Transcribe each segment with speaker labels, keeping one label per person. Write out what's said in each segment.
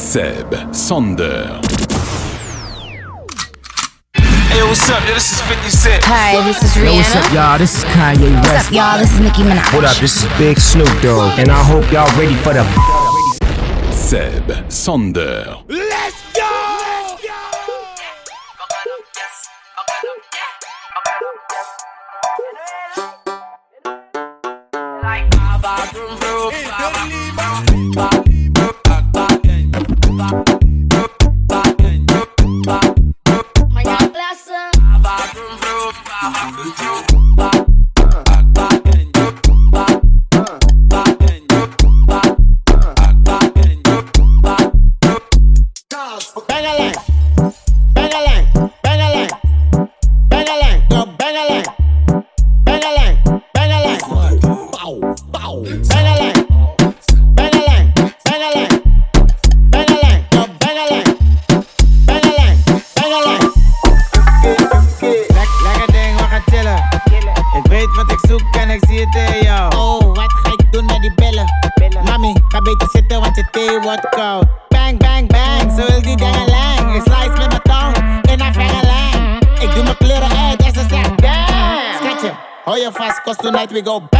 Speaker 1: Seb, Sander.
Speaker 2: Hey, what's up? Yo, this is 50 Cent.
Speaker 3: Hi, this is Rihanna.
Speaker 4: Yo, what's up, y'all? This is Kanye West.
Speaker 3: What's up, y'all? This is Nicki Minaj.
Speaker 4: What up? This is Big Snoop Dogg, and I hope y'all ready for the.
Speaker 1: Seb, Sander.
Speaker 5: Bangalang, we go bangalang.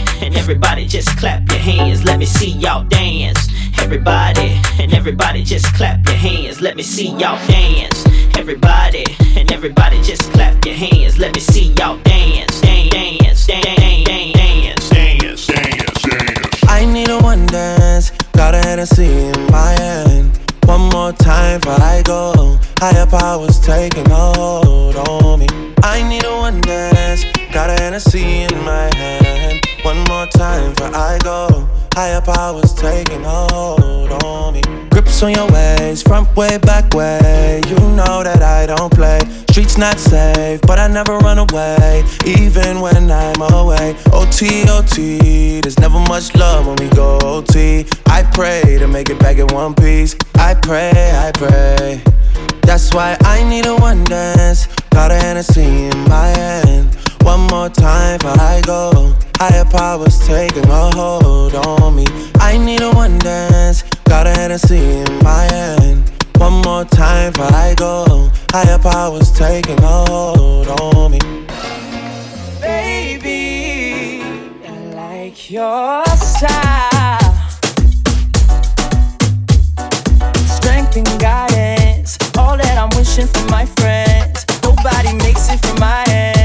Speaker 6: and everybody just clap your hands. Let me see y'all dance. Everybody, and everybody just clap your hands. Let me see y'all dance. Everybody, and everybody just clap your hands. Let me see y'all dance. Dance, dance, dance, dance, dance, dance, dance.
Speaker 7: I need a one dance, got a Hennessy in my hand. One more time before I go. Higher powers taking hold on me. I need a one dance, got a Hennessy in my hand. One more time before I go. Higher powers taking hold on me. Grips on your ways, front way, back way. You know that I don't play. Streets not safe, but I never run away, even when I'm away. OT, OT, there's never much love when we go OT. I pray to make it back in one piece. I pray, I pray. That's why I need a one dance. Got a Hennessy in my hand. One more time before I go. Higher powers taking a hold on me. I need a one dance. Got a Hennessy in my hand. One more time before I go. Higher powers taking a hold on me.
Speaker 8: Baby, I like your style. Strength and guidance, all that I'm wishing for my friends. Nobody makes it from my hands.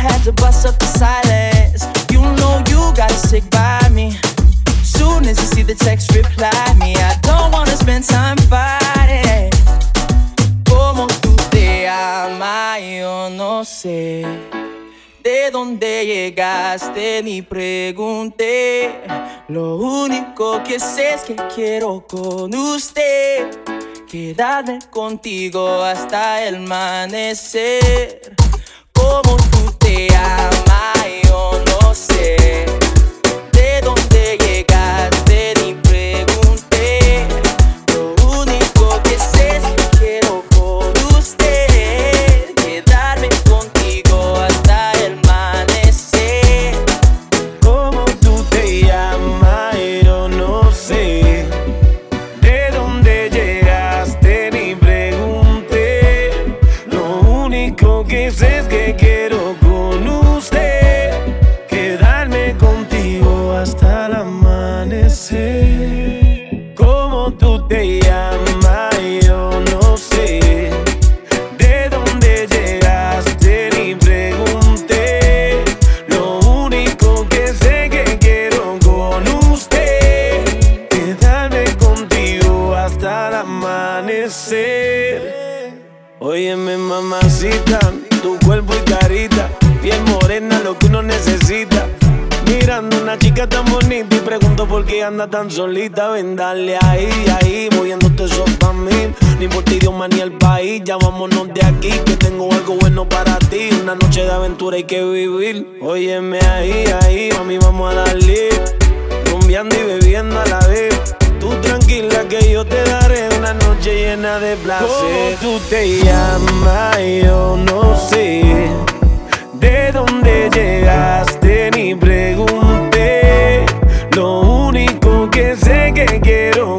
Speaker 8: Had to bust up the silence. You know you gotta stick by me. Soon as you see the text, reply me. I don't wanna spend time fighting. Como tú te amas, yo no sé. ¿De dónde llegaste? Ni pregunté. Lo único que sé es que quiero con usted quedarme contigo hasta el amanecer. Como tú te amas, yo no sé.
Speaker 9: Óyeme mamacita, tu cuerpo y carita, piel morena, lo que uno necesita. Mirando una chica tan bonita y pregunto por qué anda tan solita. Ven, dale ahí, ahí, moviéndote eso pa' mí. Ni importa idioma ni el país, ya vámonos de aquí, que tengo algo bueno para ti. Una noche de aventura hay que vivir. Óyeme ahí, ahí, mami, vamos a darle. Rumbeando y bebiendo a la vez. Tranquila que yo te daré una noche llena de placer. ¿Cómo tú te llamas? Yo no sé. ¿De dónde llegaste? Ni pregunté. Lo único que sé que quiero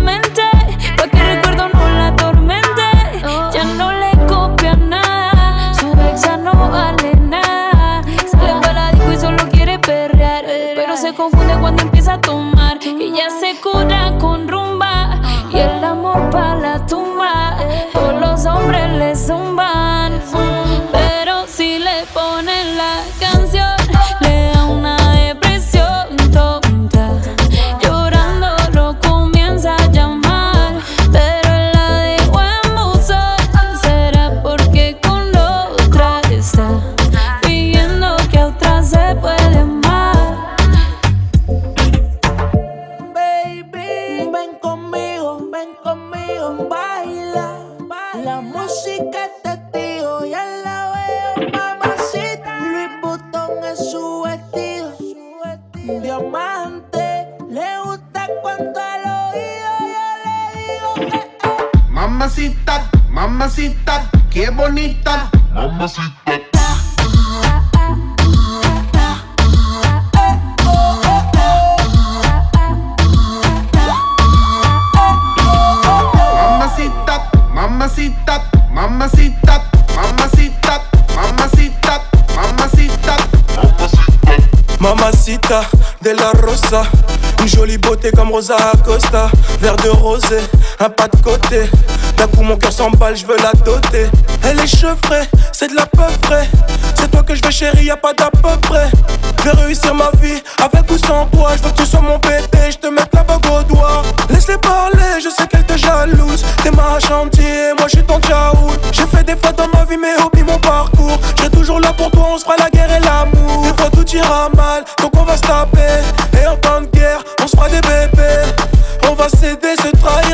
Speaker 10: Mamacita.
Speaker 11: De la Rosa, une jolie beauté comme Rosa Acosta, verre de rosé, un pas de côté. D'un coup mon cœur s'emballe, je veux la doter. Elle est chevrée, c'est de la peu frais. C'est toi que je veux chérie, y a pas d'à peu près. Je vais réussir ma vie avec ou sans toi. Je veux que tu sois mon bébé, je te mette la bague au doigt. Laisse-les parler, je sais qu'elle te jalouse. T'es ma chantier, moi je ton tchaout. J'ai fait des fois dans ma vie, mais oublie mon parcours. Je toujours là pour toi, on se fera la guerre et l'amour. Des fois tout ira mal, donc on va se taper. Et en temps de guerre, on se fera des bébés. On va se trahir,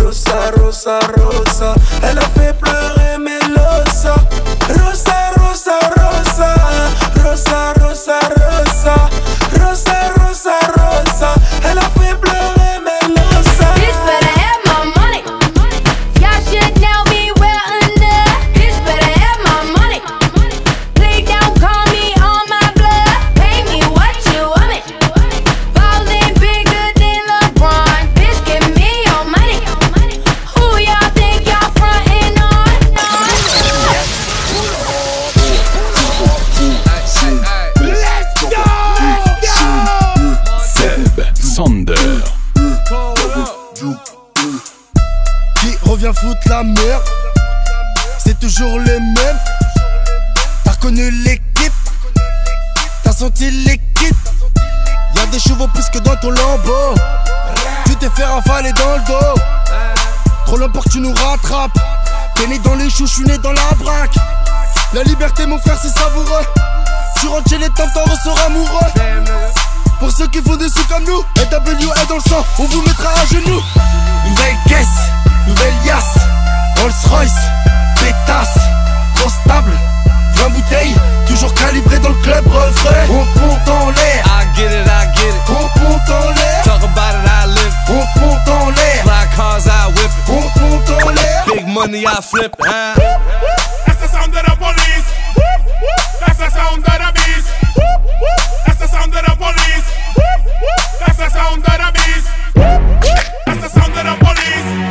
Speaker 11: Rosa, Rosa, Rosa. Elle a fait pleurer
Speaker 12: toujours le même. T'as reconnu l'équipe, t'as senti l'équipe. Y'a des chevaux plus que dans ton lambeau. Tu t'es fait ravaler dans le dos. Trop long que tu nous rattrapes. T'es né dans les choux, je suis né dans la braque. La liberté, mon frère, c'est savoureux. Tu rentres chez les temps, t'en ressors amoureux. Pour ceux qui font des sous comme nous, LW est dans le sang, on vous mettra à genoux. Nouvelle caisse, nouvelle yasse, Rolls Royce pétasse, trop 20 bouteilles, toujours calibré dans le club refrain. On compte en l'air,
Speaker 2: I get it, I get it.
Speaker 12: On compte en l'air,
Speaker 2: talk about it, I live.
Speaker 12: On compte en l'air,
Speaker 2: fly cars, I whip.
Speaker 12: On compte en l'air,
Speaker 2: big money, I flip. Hein?
Speaker 13: That's the sound of the police. That's the sound of the beast. That's the sound of the police. That's the sound of the beast. That's the sound of the police.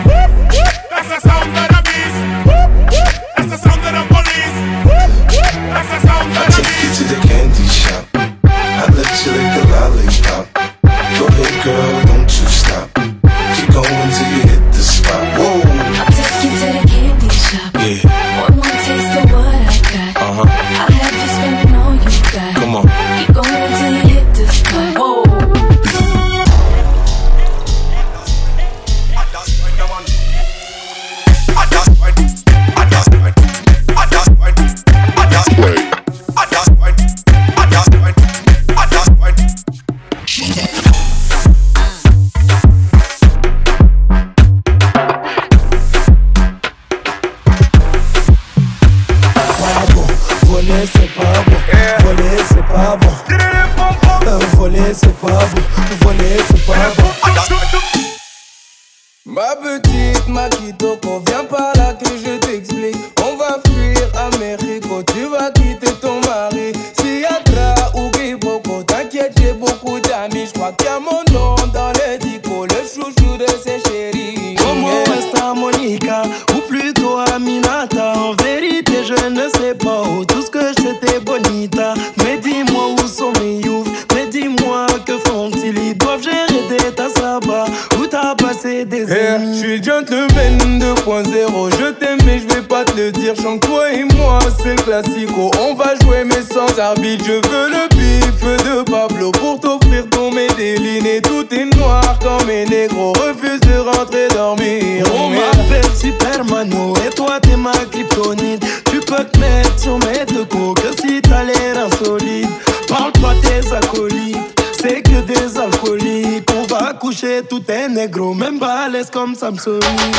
Speaker 12: Samsung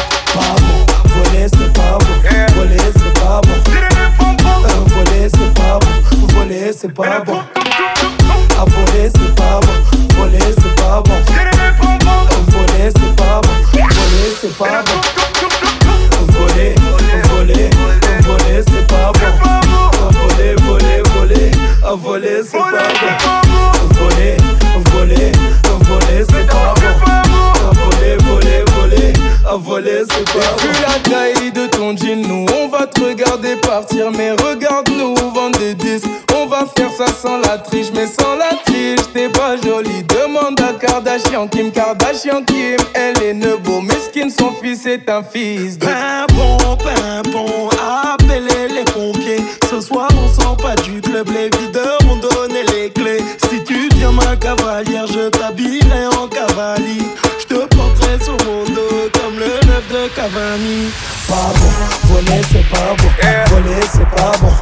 Speaker 12: sans la tige, t'es pas jolie. Demande à Kardashian, Kim Kardashian, Kim. Elle est nebo, mesquine, son fils est un fils de. Pimpon, pimpon, appelez les pompiers. Ce soir, on sort pas du club, les videurs m'ont donné les clés. Si tu viens, ma cavalière, je t'habillerai en cavalier. Je te porterai sur mon dos comme le de Cavani. Pas bon, voler c'est pas bon, voler c'est pas bon.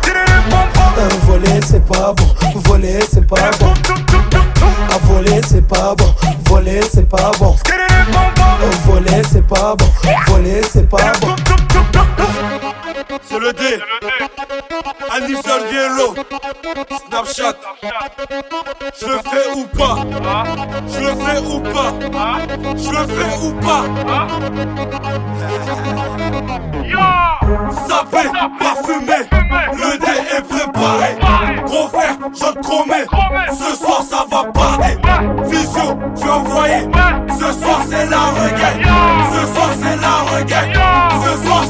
Speaker 14: Euh, voler c'est pas bon, voler c'est pas bon. À voler c'est pas bon, voler c'est pas bon. Euh, voler c'est pas bon, voler c'est pas bon.
Speaker 5: C'est le D. Anissa Vielo. Snapchat. Je le fais ou pas? Je le fais ou pas? Je le fais ou pas? Sapé, parfumé, le dé est préparé. Gros frère, je te promets, ce soir ça va parler. Visio, je vais envoyer. Ce soir c'est la regagne. Ce soir c'est la regagne. Ce soir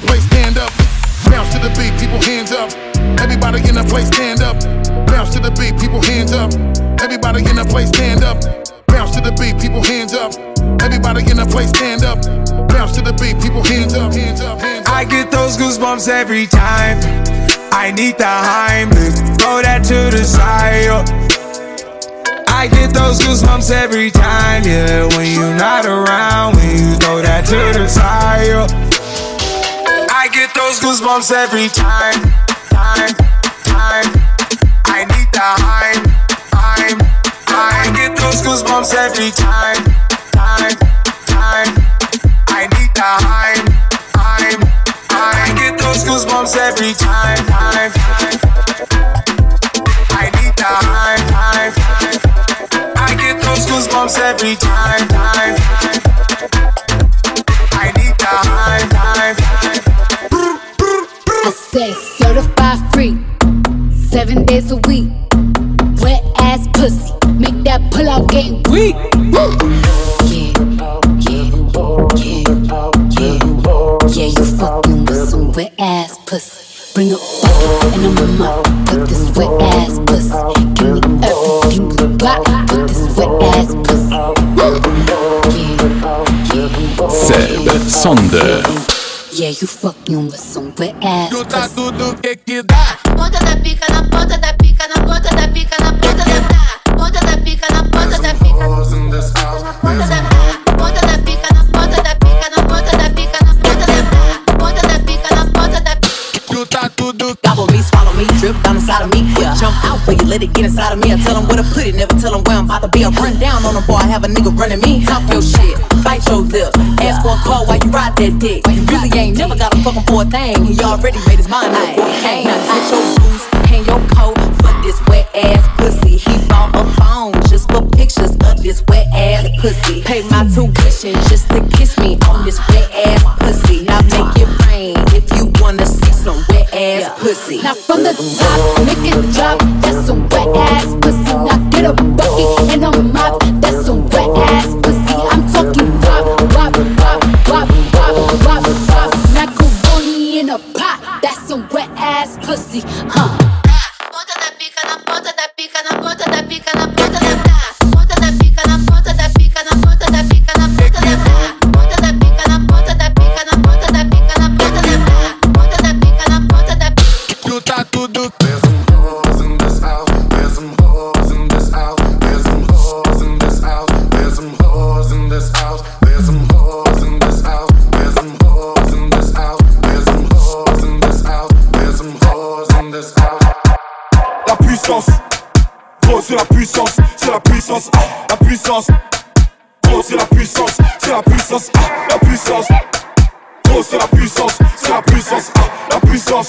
Speaker 2: the
Speaker 15: place stand up. Bounce to the beat, people hands up. Everybody in the place stand up. Bounce to the beat, people hands up. Everybody in the place stand up. Bounce to the beat, people hands up. Everybody in the place stand up. Bounce to the beat, people hands up, hands up, hands up.
Speaker 16: I get those goosebumps every time. I need the Heimlich, throw that to the side. I get those goosebumps every time, yeah. When you're not around, when you throw that to the side. Those goosebumps every time, time, time. I need the Heim, Heim, I get those goosebumps every time, time, time. I need the Heim, Heim, I get those goosebumps every time, time, time. I need the Heim, Heim, Heim. I get those goosebumps every time, time, time.
Speaker 3: Say certified free, seven days a week. Wet ass pussy, make that pull out game weak. Woo! Yeah, yeah, yeah, yeah, yeah. You fucking with some wet ass pussy. Bring a bucket and I'm up with this wet ass pussy. Give me everything you got with this wet ass pussy. Woo! Yeah, yeah,
Speaker 1: Seb Sander.
Speaker 3: Yeah. You fucking with some wet ass
Speaker 2: tá
Speaker 3: pussy.
Speaker 2: tudo que que dá.
Speaker 17: Ponta da pica na ponta da pica na ponta da pica na ponta da tá. Ponta da pica na ponta da pica. Ponta da ponta da pica
Speaker 2: Tudo
Speaker 18: Gobble me, swallow me, drip down inside of me. Yeah. Jump out for you, let it get inside of me. I tell them where to put it, never tell them where I'm about to be. I run down on them, boy, I have a nigga running me. Talk your shit, bite your lip. Ask for a call while you ride that dick. You really ain't never got a fucking for a thing. He already made his mind up he came. Now get your boots, hang your coat for this wet ass pussy. He bought a phone just for pictures of this wet ass pussy. Pay my tuition just to kiss me on this wet ass pussy. Pussy.
Speaker 3: Now from the top, make it drop. That's some wet ass pussy. Now get a bucket and a mop. That's some wet ass pussy. I'm talking wop, wop, wop, wop, wop, wop, wop. Macaroni in a pot. That's some wet ass pussy, huh?
Speaker 15: Puissance, c'est la puissance, c'est la puissance, ah, la puissance, gros c'est la puissance, c'est la puissance, ah, la puissance.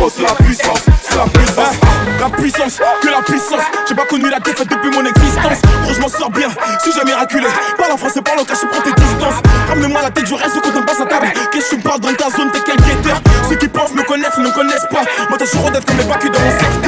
Speaker 15: Gros, c'est la puissance, c'est la puissance, ah, la puissance, que la puissance. J'ai pas connu la défaite depuis mon existence. Gros, je m'en sors bien, si j'ai miraculé. Parle en français, parle en caché, prends tes distances. Ramenez-moi la tête, je reste quand on passe à table. Qu'est-ce que tu me parles dans ta zone, t'es quel guetteur? Ceux qui pensent me connaissent, ne me connaissent pas. Moi, t'as toujours d'être comme les bacs dans mon secteur.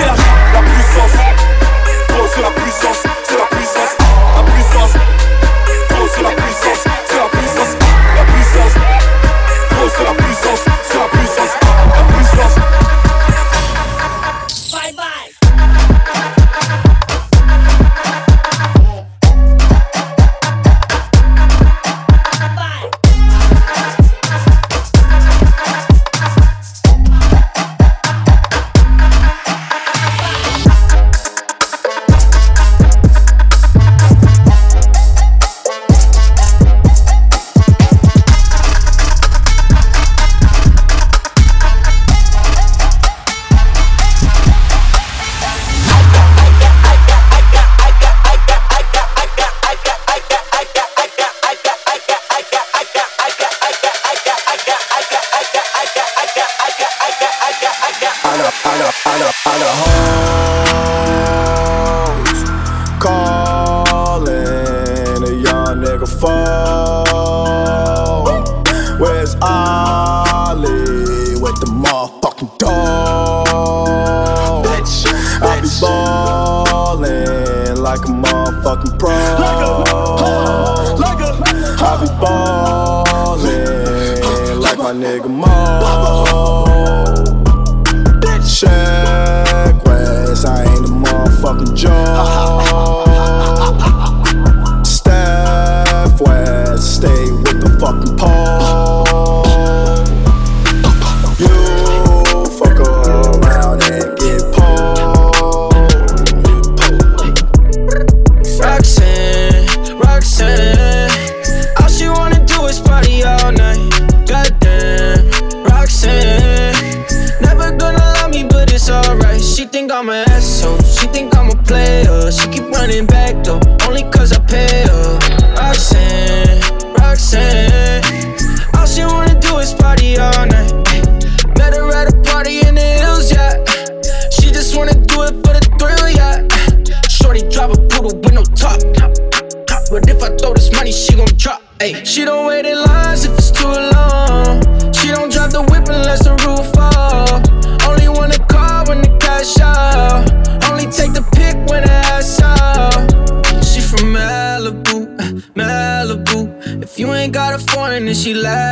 Speaker 19: All night. Met her at a party in the hills, yeah. She just wanna do it for the thrill, yeah. Shorty drop a poodle with no top. But if I throw this money, she gon' drop. Ayy, she don't wait in lines if it's too long. She don't drive the whip unless the roof fall. Only wanna call when the cash out. Only take the pick when the ass out. She from Malibu, Malibu. If you ain't got a foreign, then she laugh at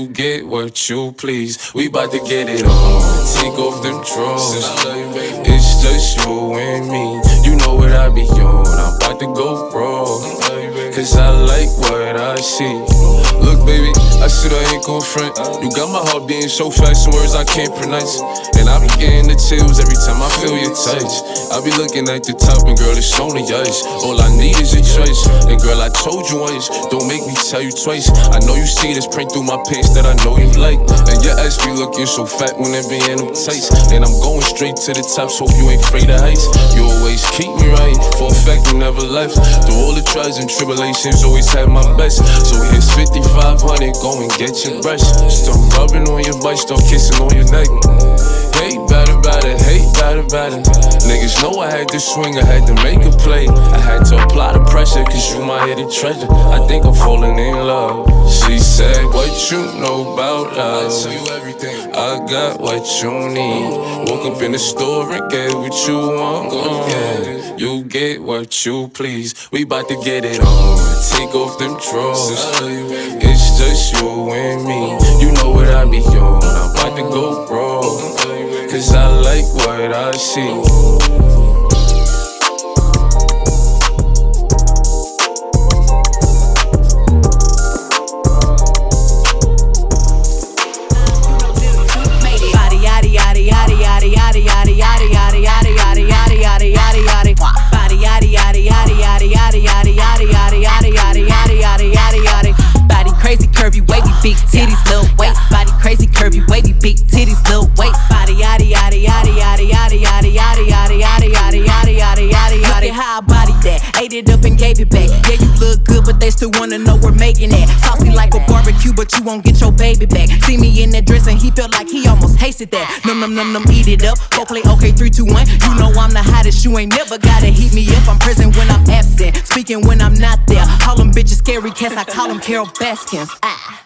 Speaker 20: you get what you please. We bout to get it on. Take off them drawers. It's just you and me. Know what I be on. I'm about to go raw. Cause I like what I see. Look, baby, I said I ain't gon' front. You got my heart beating so fast, some words I can't pronounce. And I be getting the chills every time I feel your touch. I be looking at the top, and girl, it's only us. All I need is a choice. And girl, I told you once, don't make me tell you twice. I know you see this print through my pants that I know you like. And your ass be looking so fat when it be in them tights. And I'm going straight to the top, so you ain't afraid of heights. You always keep me right, for a fact you never left. Through all the trials and tribulations, always had my best. So here's 5500, go and get your brush. Start rubbing on your butt, start kissing on your neck. Hate bad about it, hate bad about it. Niggas know I had to swing, I had to make a play. I had to apply the pressure, cause you my hidden treasure. I think I'm falling in love. She said, What you know about us? I tell you everything. I got what you need. Woke up in the store and get what you want. Uh, you get what you please. We bout to get it on. Take off them drawers. Just you and me. You know what I be on. I'm about to go raw. Cause I like what I see.
Speaker 18: Big titties little waist Body crazy curvy wavy big titties little waist Body yaddy yaddy yaddy yaddy yaddy yaddy yaddy yaddy yaddy yaddy yaddy yaddy yaddy at how I bodied that, ate it up and gave it back. Yeah, you look good, but they still wanna know we're making that. Saucy like a barbecue, but you won't get your baby back. See me in that dress and he felt like he almost tasted that. Num num num num, eat it up. Go play okay, three, two, one. You know I'm the hottest. You ain't never gotta heat me up. I'm present when I'm absent, speaking when I'm not there. Call them bitches scary cats. I call them Carole Baskins. Ah.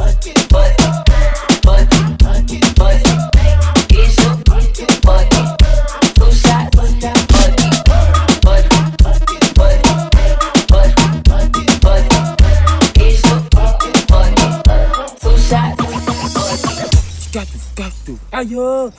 Speaker 21: oh.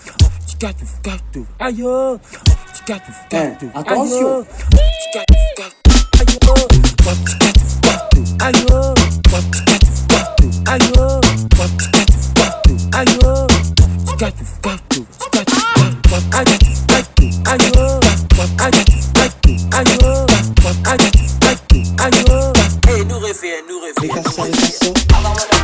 Speaker 22: Hey, nous rêver, nous rêver.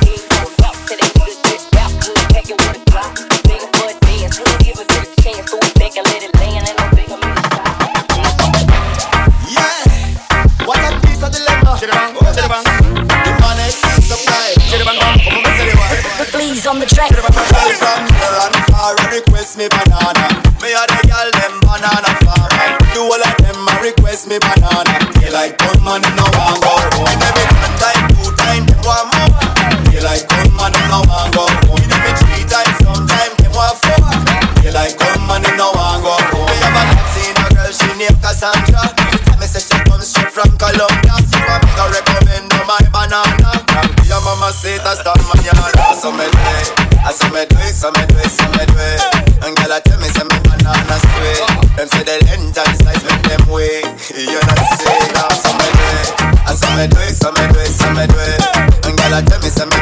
Speaker 23: On the
Speaker 24: track.
Speaker 23: Girl from and far and request me banana. Me a the girl them banana farm. Do all of them a request me banana. They Daylight come and no one go home. Every one time, two time, them want more. They Daylight come and no one go home. Every three times, sometime them want four. They Daylight come and no one go home. Me have a Latina girl, she named Cassandra. Me say she come straight from Colombia. So I make her recommend her my banana. Your mama say that's the mañana. So me so me do it, so me do it, so me do it. And girl I tell me say me banana sweet. Them say the length and size make them weak. You know say now so me do it, I so me do it, so me do it, so me do it. And girl I tell me say me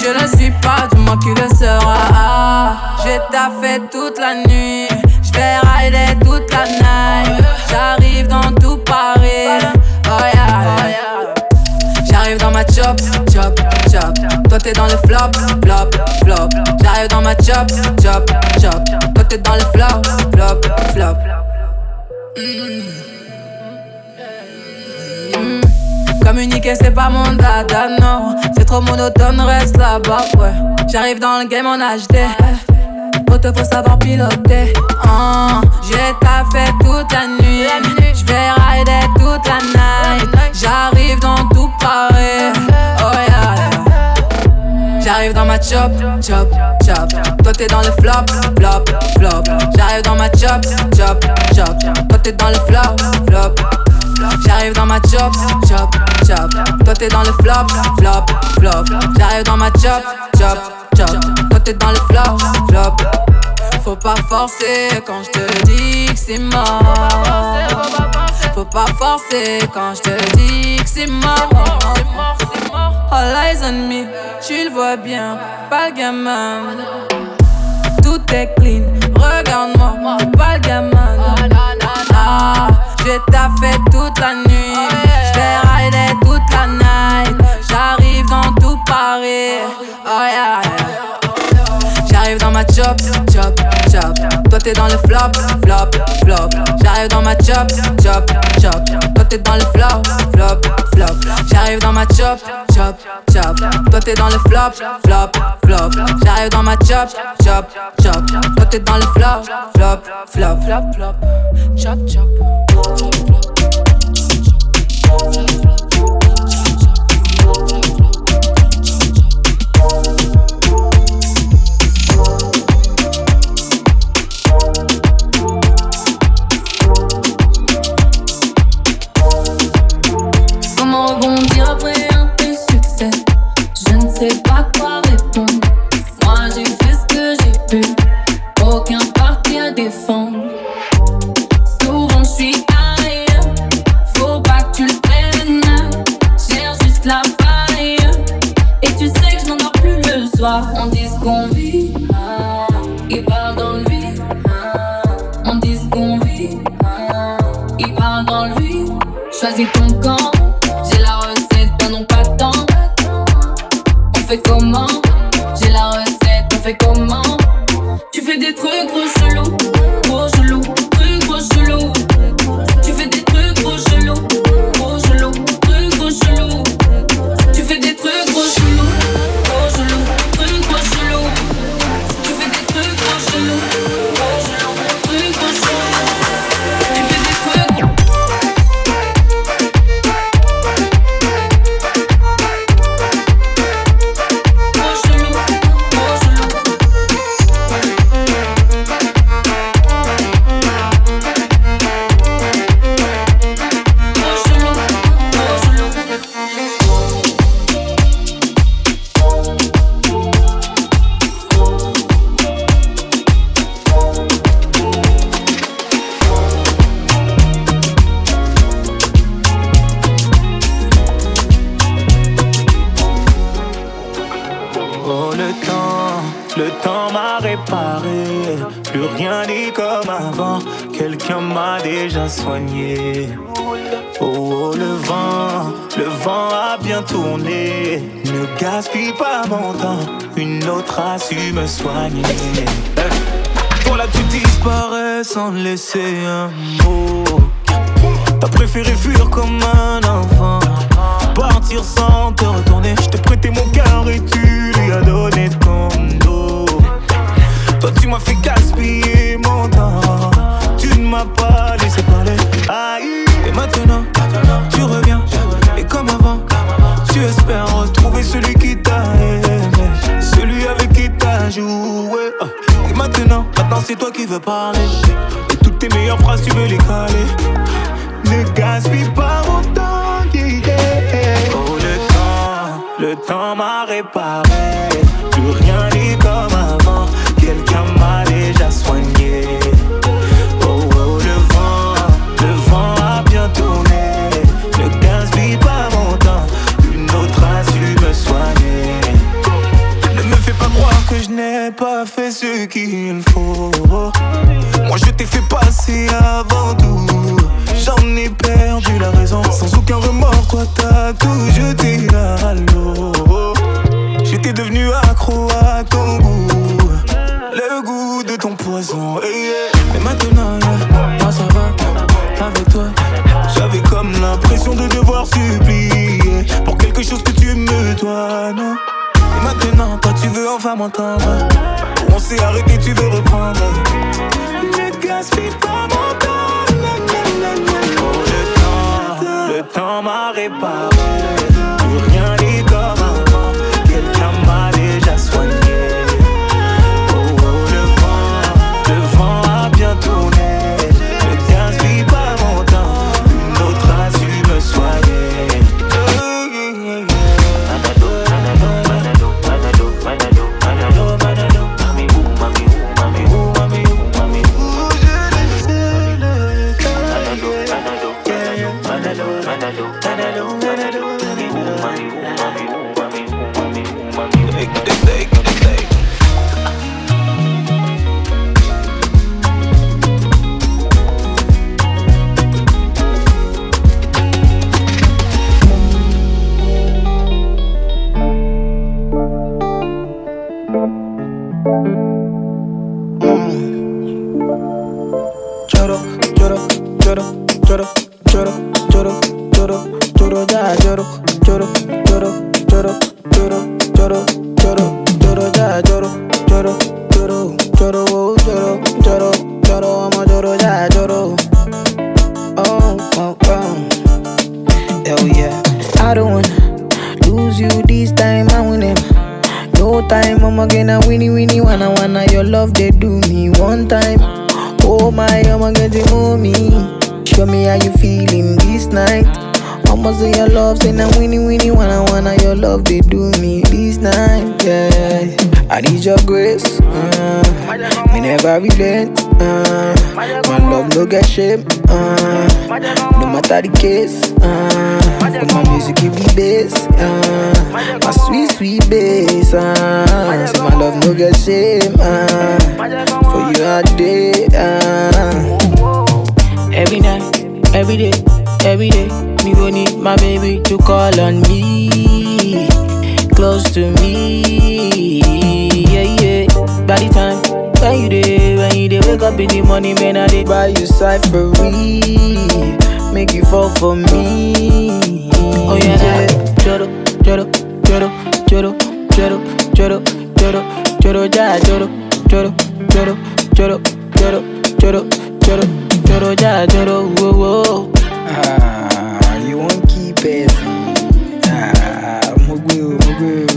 Speaker 25: Je ne suis pas, dis-moi qui le sera. J'ai taffé toute la nuit. J'vais rider toute la night. J'arrive dans tout Paris. Oh yeah. J'arrive dans ma chop, chop, chop. Toi t'es dans le flop, flop, flop. J'arrive dans ma chop, chop, chop. Toi t'es dans le flop, flop, flop. Mm. Communiquer c'est pas mon dada, non. C'est trop monotone, reste là-bas, ouais. J'arrive dans le game en HD. Auto faut savoir piloter. Ah, J'ai taffé toute la nuit. J'vais rider toute la night. J'arrive dans tout Paris. Oh yeah. J'arrive dans ma chop, chop, chop. Toi t'es dans le flop, flop, flop. J'arrive dans ma chop, chop, chop. Toi t'es dans le flop, flop. J'arrive dans ma chop, chop, chop. Toi t'es dans le flop, flop, flop. J'arrive dans ma chop, chop, chop. Toi t'es dans le flop, flop. Faut pas forcer quand je te dis que c'est mort. Faut pas forcer quand je te dis que c'est mort. All eyes on me, tu le vois bien, pas le gamin. Tout est clean, regarde-moi, pas le gamin. Ah, j'ai taffé toute la nuit, j'vais rider toute la night. J'arrive dans tout Paris, oh yeah, yeah. J'arrive dans ma chop, chop, chop. Toi t'es dans le flop, flop, flop. J'arrive dans ma chop, chop, chop. Toi t'es dans le flop, flop, flop. J'arrive dans ma chop, chop, chop. Toi t'es dans le flop, flop, flop. J'arrive dans ma chop, chop, chop. Toi t'es dans le flop, flop, flop, flop, flop. Chop, chop. Flop, flop.
Speaker 11: Rien comme avant. Quelqu'un m'a déjà soigné. Oh, oh, le vent, le vent a bien tourné. Ne gaspille pas mon temps. Une autre a su me soigner. Pour là tu disparais sans laisser un mot. T'as préféré fuir comme un enfant. Partir sans te retourner. Je t'ai prêté mon cœur et tu lui as donné ton dos. Toi, tu m'as fait gaspiller Tu ne m'as pas laissé parler. Aïe. Et maintenant, tu reviens. Et comme avant, tu espères retrouver celui qui t'a aimé. Celui avec qui t'as joué. Et maintenant, maintenant, c'est toi qui veux parler. Et toutes tes meilleures phrases, tu veux les caler. Ne gaspille pas mon temps. yeah. Oh, le temps, le temps m'a réparé. Plus rien n'est comme avant. Avant tout. J'en ai perdu la raison. Sans aucun remords, toi t'as tout jeté à l'eau. J'étais devenu accro à ton goût. Le goût de ton poison. Et maintenant, ça va. Avec toi, j'avais comme l'impression de devoir supplier pour quelque chose que tu me dois, non? Et maintenant, toi tu veux enfin m'entendre. On s'est arrêté, tu veux reprendre s'inspire comme on donne. Oh, le le temps
Speaker 21: m'arrête pas. Day, me go need my baby to call on me, close to me, yeah yeah. By the time when you day, when you day, wake up in the morning, man, I did buy you cyphery, make you fall for me. Oh yeah, choro, choro, choro, choro, choro, choro, choro, choro, ya, choro, choro, choro, choro, choro, choro, choro, choro, ya, choro, whoa, whoa pesa umugwi
Speaker 26: umugwi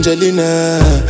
Speaker 26: Angelina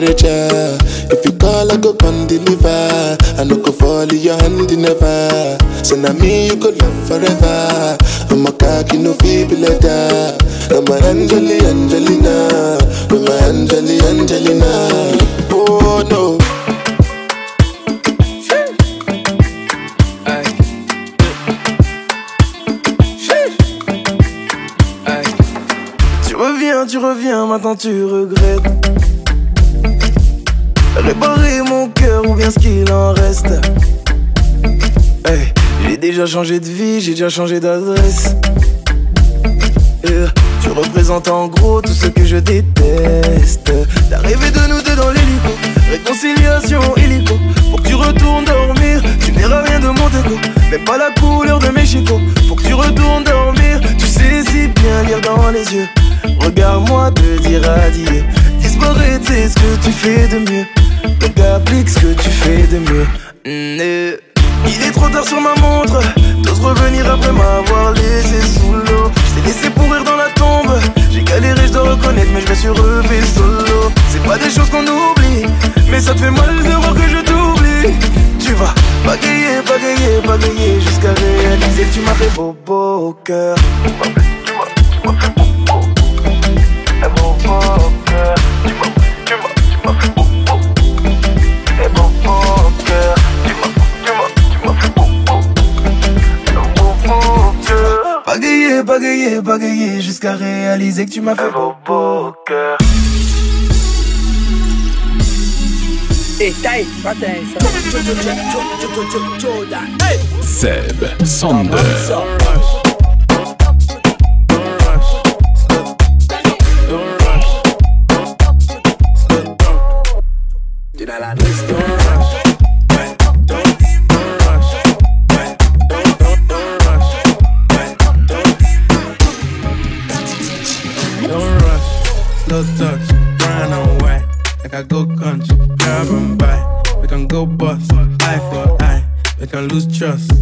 Speaker 26: temperature. If you call, I go come deliver. I no go fall in your hand never. So now me you could love forever. I'm a cocky no feeble letter. I'm a Angeli Angelina,
Speaker 27: déjà changé d'adresse. Tu représentes en gros tout ce que je déteste. T'as rêvé de nous deux dans l'hélico, réconciliation illico. Faut que tu retournes dormir, tu verras rien de mon déco. Même pas la couleur de mes chicots. Faut que tu retournes dormir, tu sais si bien lire dans les yeux. Regarde-moi te dire adieu. Disparaître, c'est ce que tu fais de mieux. Donc applique ce que tu fais de mieux. Mm, eh. Il est trop tard sur ma montre. T'oses revenir après m'avoir laissé sous l'eau. J't'ai laissé pourrir dans la tombe. J'ai galéré, je dois reconnaître, mais je me suis relevé solo. C'est pas des choses qu'on oublie, mais ça te fait mal de voir que je t'oublie. Tu vas bagayer, bagayer, bagayer jusqu'à réaliser que tu m'as fait beau, beau au cœur. Bagayer, bagayer jusqu'à réaliser que tu m'as fait beau, beau au cœur.
Speaker 1: Seb Sander.
Speaker 13: Lose trust.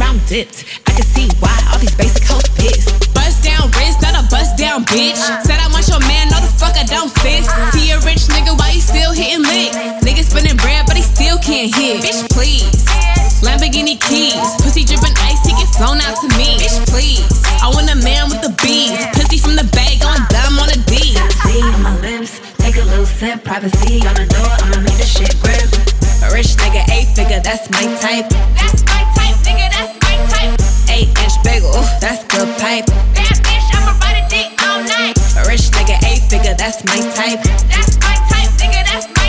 Speaker 18: Around dipped. I can see why all these basic hoes pissed. Bust down wrist, not a bust down bitch. Said I want your man, no the fuck I don't fit. See a rich nigga, why he still hitting licks? Nigga spinning bread, but he still can't hit. Bitch, please. Lamborghini keys, pussy dripping ice, he get flown out to me. Bitch, please. I want a man with the bees, pussy from the bag on dumb on a D.
Speaker 28: See on my lips, take a little sip, privacy on the door, I'ma make the shit grip.
Speaker 18: A rich nigga, eight figure, that's my type.
Speaker 28: That's my type, nigga, that's my type.
Speaker 18: Eight inch bagel, that's the pipe.
Speaker 28: Bad bitch, I'ma ride a dick all night.
Speaker 18: A rich nigga, eight figure, that's my type.
Speaker 28: That's my type, nigga, that's my type.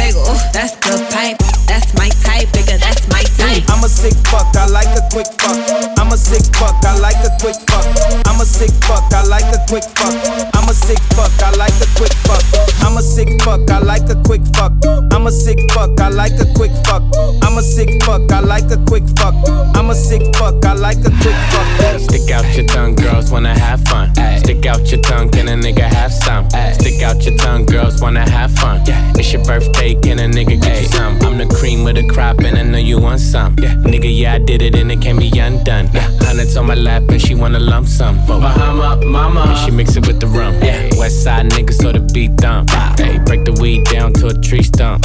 Speaker 18: Eight inch bagel, oh, that's the pipe. That's my type, nigga, that's my type.
Speaker 7: I'm a sick fuck, I like a quick fuck. I'm a sick fuck, I like a quick fuck. I'm a sick fuck, I like a quick fuck. I'm a sick fuck, I like a quick fuck. I'm a sick fuck, I like a quick fuck. I'm a sick fuck, I like a quick fuck. I'm a sick fuck, I like a quick fuck. I'm a sick fuck, I like a quick fuck.
Speaker 29: Stick out your tongue, girls wanna have fun. Stick out your tongue, can a nigga have some? Stick out your tongue, girls wanna have fun. It's your birthday, can a nigga get you some? I'm the cream with a crop, and I know you want some. Nigga, yeah, I did it, and it can't be undone. Hundreds on my lap, and she wanna lump sum. Bahama, mama, and she mix it with the rum. Yeah, West side nigga, so the beat dump. Hey, break the weed down to a tree stump.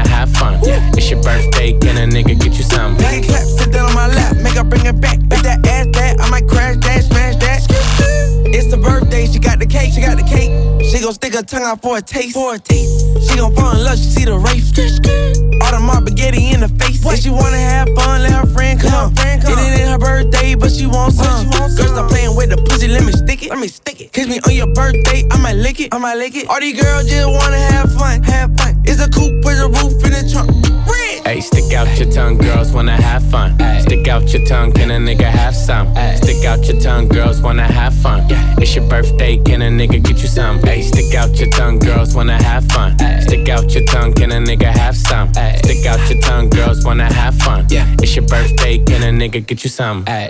Speaker 29: have fun. It's your birthday, can a nigga get you some?
Speaker 7: Make clap, sit down on my lap, make her bring it back. Make that ass that, I might crash that, smash that. It's the birthday, she got the cake, she got the cake. She gon' stick her tongue out for a taste, for a taste. She gon' fall in love, she see the race. Audemars spaghetti in the face. If she wanna have fun, let her friend come. Her friend come. It ain't her birthday, but she wants some. Girl, stop playing with the pussy, let me stick it. Let me stick it. Kiss me on your birthday, I might lick it. I might lick it. All these girls just wanna have fun, have fun. It's a coupe, put the roof in the trunk.
Speaker 29: Hey, stick out your tongue, girls wanna have fun. Stick out your tongue, can a nigga have some? Stick out your tongue, girls wanna have fun. It's your birthday, can a nigga get you some? Hey, stick out your tongue, girls wanna have fun. Stick out your tongue, can a nigga have some? Stick out your tongue, girls wanna have fun. Yeah. It's your birthday, can a nigga get you some? Hey.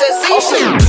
Speaker 19: It's.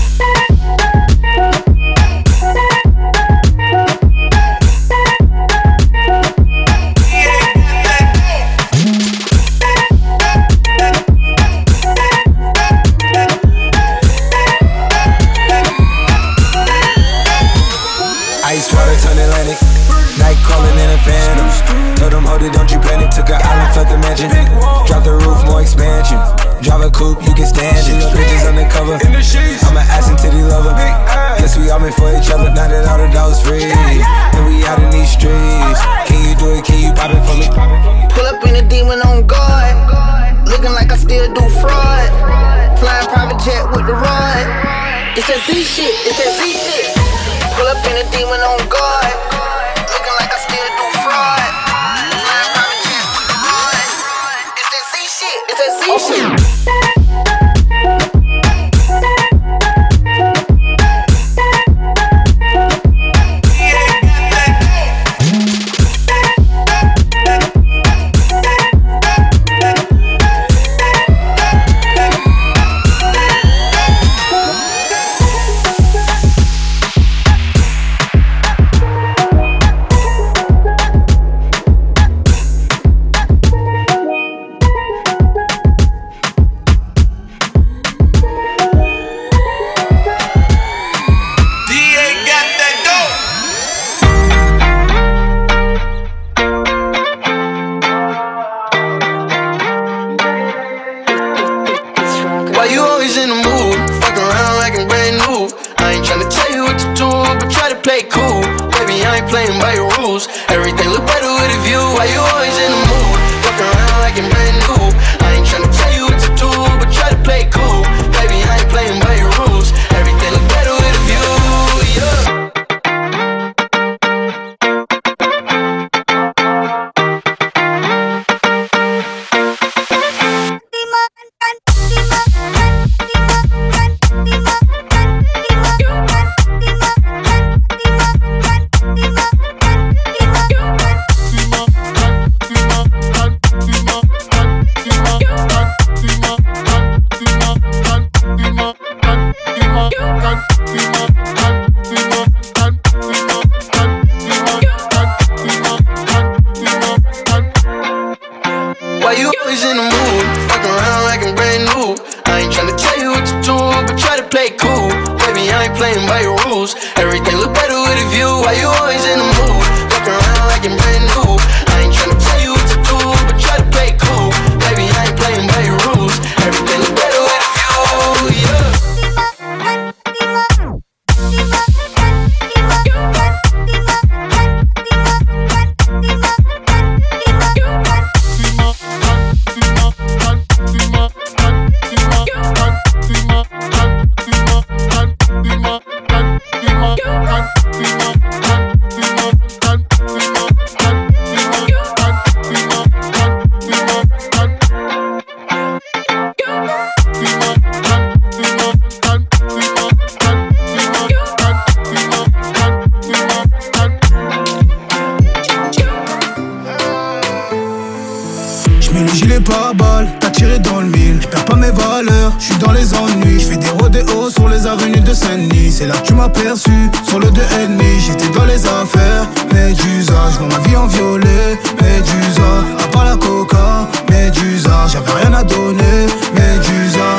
Speaker 12: donné Médusa.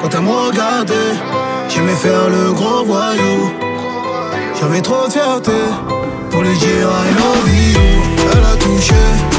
Speaker 12: Quand elle me regardait J'aimais faire le gros voyou. J'avais trop de fierté Pour lui dire I love Elle a touché.